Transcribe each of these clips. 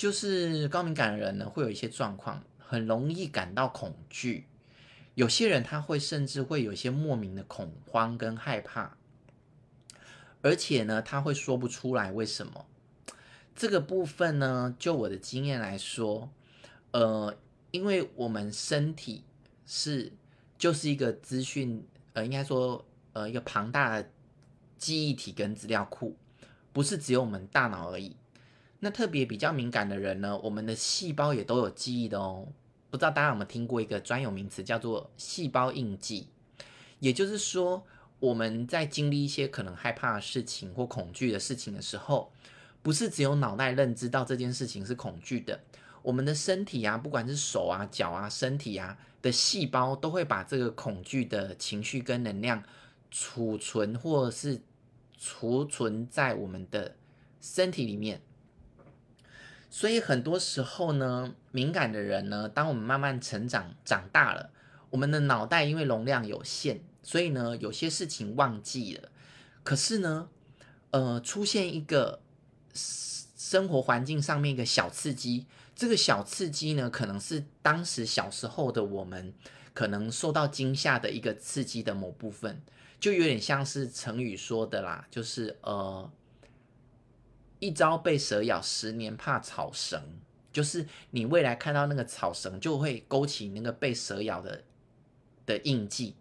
就是高敏感的人呢，会有一些状况，很容易感到恐惧。有些人他会甚至会有一些莫名的恐慌跟害怕，而且呢，他会说不出来为什么。这个部分呢，就我的经验来说，呃，因为我们身体是就是一个资讯，呃，应该说呃一个庞大的记忆体跟资料库，不是只有我们大脑而已。那特别比较敏感的人呢，我们的细胞也都有记忆的哦。不知道大家有没有听过一个专有名词，叫做细胞印记。也就是说，我们在经历一些可能害怕的事情或恐惧的事情的时候，不是只有脑袋认知到这件事情是恐惧的，我们的身体啊，不管是手啊、脚啊、身体啊的细胞，都会把这个恐惧的情绪跟能量储存，或是储存在我们的身体里面。所以很多时候呢，敏感的人呢，当我们慢慢成长长大了，我们的脑袋因为容量有限，所以呢，有些事情忘记了。可是呢，呃，出现一个生活环境上面一个小刺激，这个小刺激呢，可能是当时小时候的我们可能受到惊吓的一个刺激的某部分，就有点像是成语说的啦，就是呃。一朝被蛇咬，十年怕草绳。就是你未来看到那个草绳，就会勾起那个被蛇咬的的印记。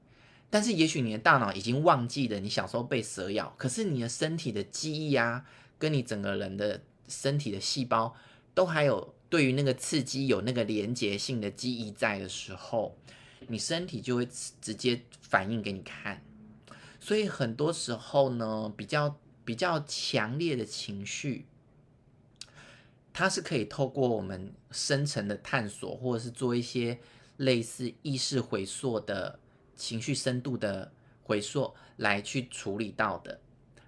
但是，也许你的大脑已经忘记了你小时候被蛇咬，可是你的身体的记忆啊，跟你整个人的身体的细胞，都还有对于那个刺激有那个连结性的记忆在的时候，你身体就会直接反应给你看。所以，很多时候呢，比较。比较强烈的情绪，它是可以透过我们深层的探索，或者是做一些类似意识回溯的情绪深度的回溯来去处理到的，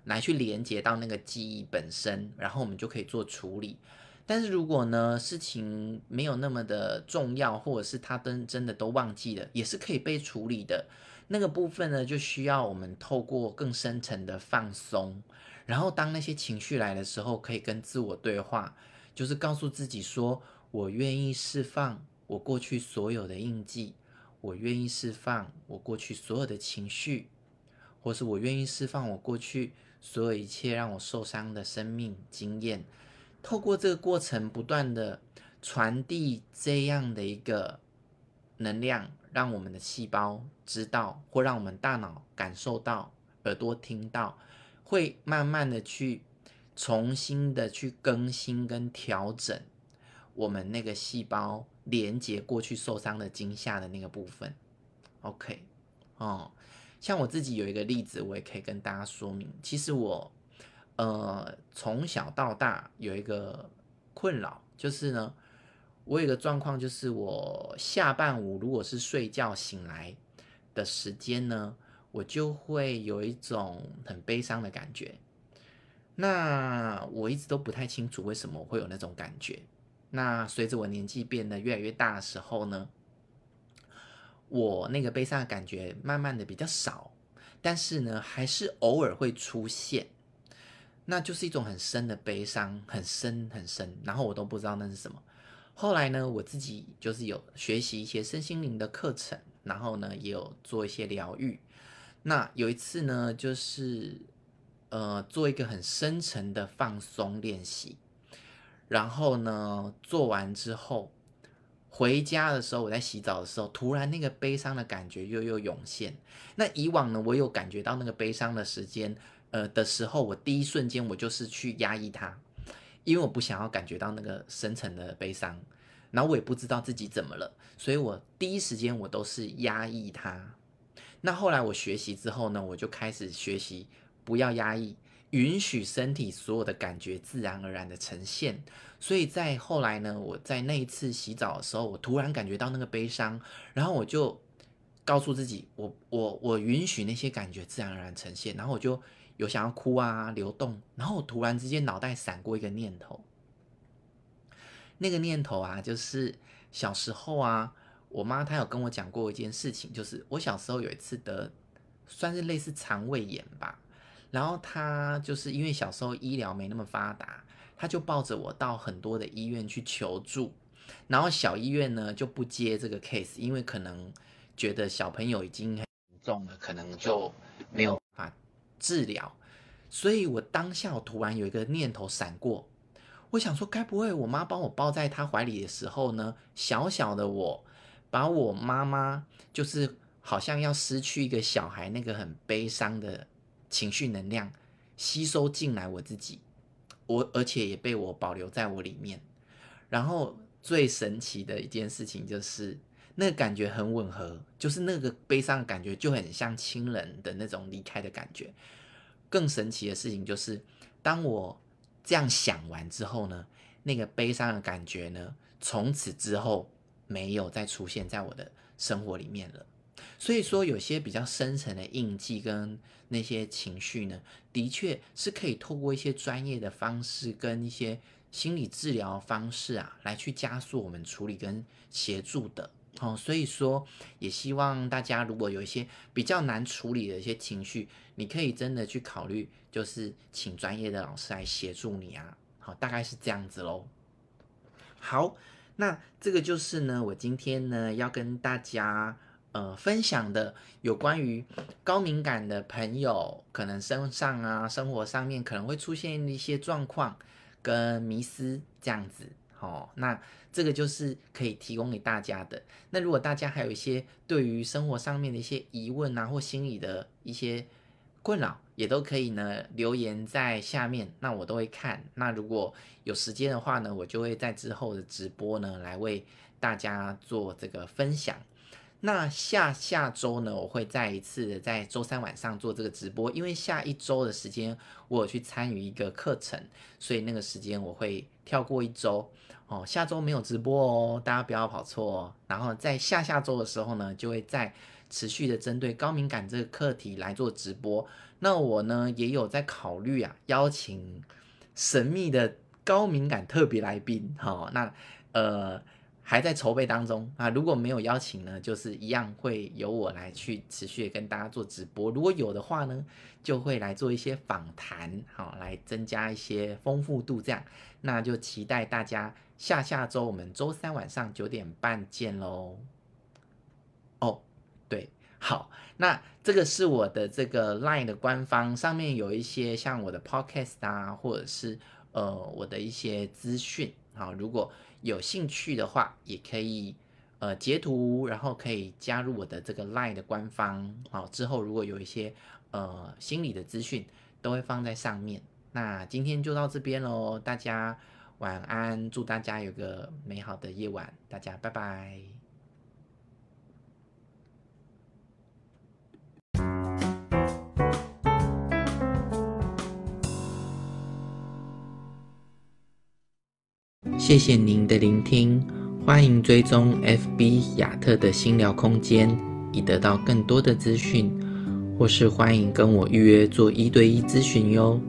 来去连接到那个记忆本身，然后我们就可以做处理。但是如果呢，事情没有那么的重要，或者是他真真的都忘记了，也是可以被处理的。那个部分呢，就需要我们透过更深层的放松。然后，当那些情绪来的时候，可以跟自我对话，就是告诉自己说：“我愿意释放我过去所有的印记，我愿意释放我过去所有的情绪，或是我愿意释放我过去所有一切让我受伤的生命经验。”透过这个过程，不断的传递这样的一个能量，让我们的细胞知道，或让我们大脑感受到，耳朵听到。会慢慢的去重新的去更新跟调整我们那个细胞连接过去受伤的惊吓的那个部分，OK，哦，像我自己有一个例子，我也可以跟大家说明。其实我呃从小到大有一个困扰，就是呢，我有一个状况，就是我下半午如果是睡觉醒来的时间呢。我就会有一种很悲伤的感觉，那我一直都不太清楚为什么会有那种感觉。那随着我年纪变得越来越大的时候呢，我那个悲伤的感觉慢慢的比较少，但是呢，还是偶尔会出现，那就是一种很深的悲伤，很深很深，然后我都不知道那是什么。后来呢，我自己就是有学习一些身心灵的课程，然后呢，也有做一些疗愈。那有一次呢，就是呃做一个很深层的放松练习，然后呢做完之后回家的时候，我在洗澡的时候，突然那个悲伤的感觉又又涌现。那以往呢，我有感觉到那个悲伤的时间，呃的时候，我第一瞬间我就是去压抑它，因为我不想要感觉到那个深层的悲伤，然后我也不知道自己怎么了，所以我第一时间我都是压抑它。那后来我学习之后呢，我就开始学习不要压抑，允许身体所有的感觉自然而然的呈现。所以在后来呢，我在那一次洗澡的时候，我突然感觉到那个悲伤，然后我就告诉自己，我我我允许那些感觉自然而然呈现。然后我就有想要哭啊、流动，然后我突然之间脑袋闪过一个念头，那个念头啊，就是小时候啊。我妈她有跟我讲过一件事情，就是我小时候有一次得算是类似肠胃炎吧，然后她就是因为小时候医疗没那么发达，她就抱着我到很多的医院去求助，然后小医院呢就不接这个 case，因为可能觉得小朋友已经很重了，可能就没有办法治疗。所以我当下我突然有一个念头闪过，我想说，该不会我妈帮我抱在她怀里的时候呢，小小的我把我妈妈就是好像要失去一个小孩那个很悲伤的情绪能量吸收进来我自己，我而且也被我保留在我里面。然后最神奇的一件事情就是，那个感觉很吻合，就是那个悲伤的感觉就很像亲人的那种离开的感觉。更神奇的事情就是，当我这样想完之后呢，那个悲伤的感觉呢，从此之后没有再出现在我的生活里面了。所以说，有些比较深层的印记跟那些情绪呢，的确是可以透过一些专业的方式跟一些心理治疗方式啊，来去加速我们处理跟协助的。哦，所以说也希望大家如果有一些比较难处理的一些情绪，你可以真的去考虑，就是请专业的老师来协助你啊。好，大概是这样子喽。好，那这个就是呢，我今天呢要跟大家呃分享的有关于高敏感的朋友，可能身上啊生活上面可能会出现一些状况跟迷思这样子。哦，那这个就是可以提供给大家的。那如果大家还有一些对于生活上面的一些疑问啊，或心理的一些困扰，也都可以呢留言在下面，那我都会看。那如果有时间的话呢，我就会在之后的直播呢来为大家做这个分享。那下下周呢，我会再一次的在周三晚上做这个直播，因为下一周的时间我有去参与一个课程，所以那个时间我会跳过一周哦。下周没有直播哦，大家不要跑错哦。然后在下下周的时候呢，就会在持续的针对高敏感这个课题来做直播。那我呢也有在考虑啊，邀请神秘的高敏感特别来宾。好，那呃。还在筹备当中啊，如果没有邀请呢，就是一样会由我来去持续跟大家做直播。如果有的话呢，就会来做一些访谈，好，来增加一些丰富度。这样，那就期待大家下下周我们周三晚上九点半见喽。哦，对，好，那这个是我的这个 LINE 的官方，上面有一些像我的 Podcast 啊，或者是呃我的一些资讯。好，如果有兴趣的话，也可以呃截图，然后可以加入我的这个 LINE 的官方。好，之后如果有一些呃心理的资讯，都会放在上面。那今天就到这边喽，大家晚安，祝大家有个美好的夜晚，大家拜拜。谢谢您的聆听，欢迎追踪 FB 亚特的心聊空间，以得到更多的资讯，或是欢迎跟我预约做一对一咨询哟。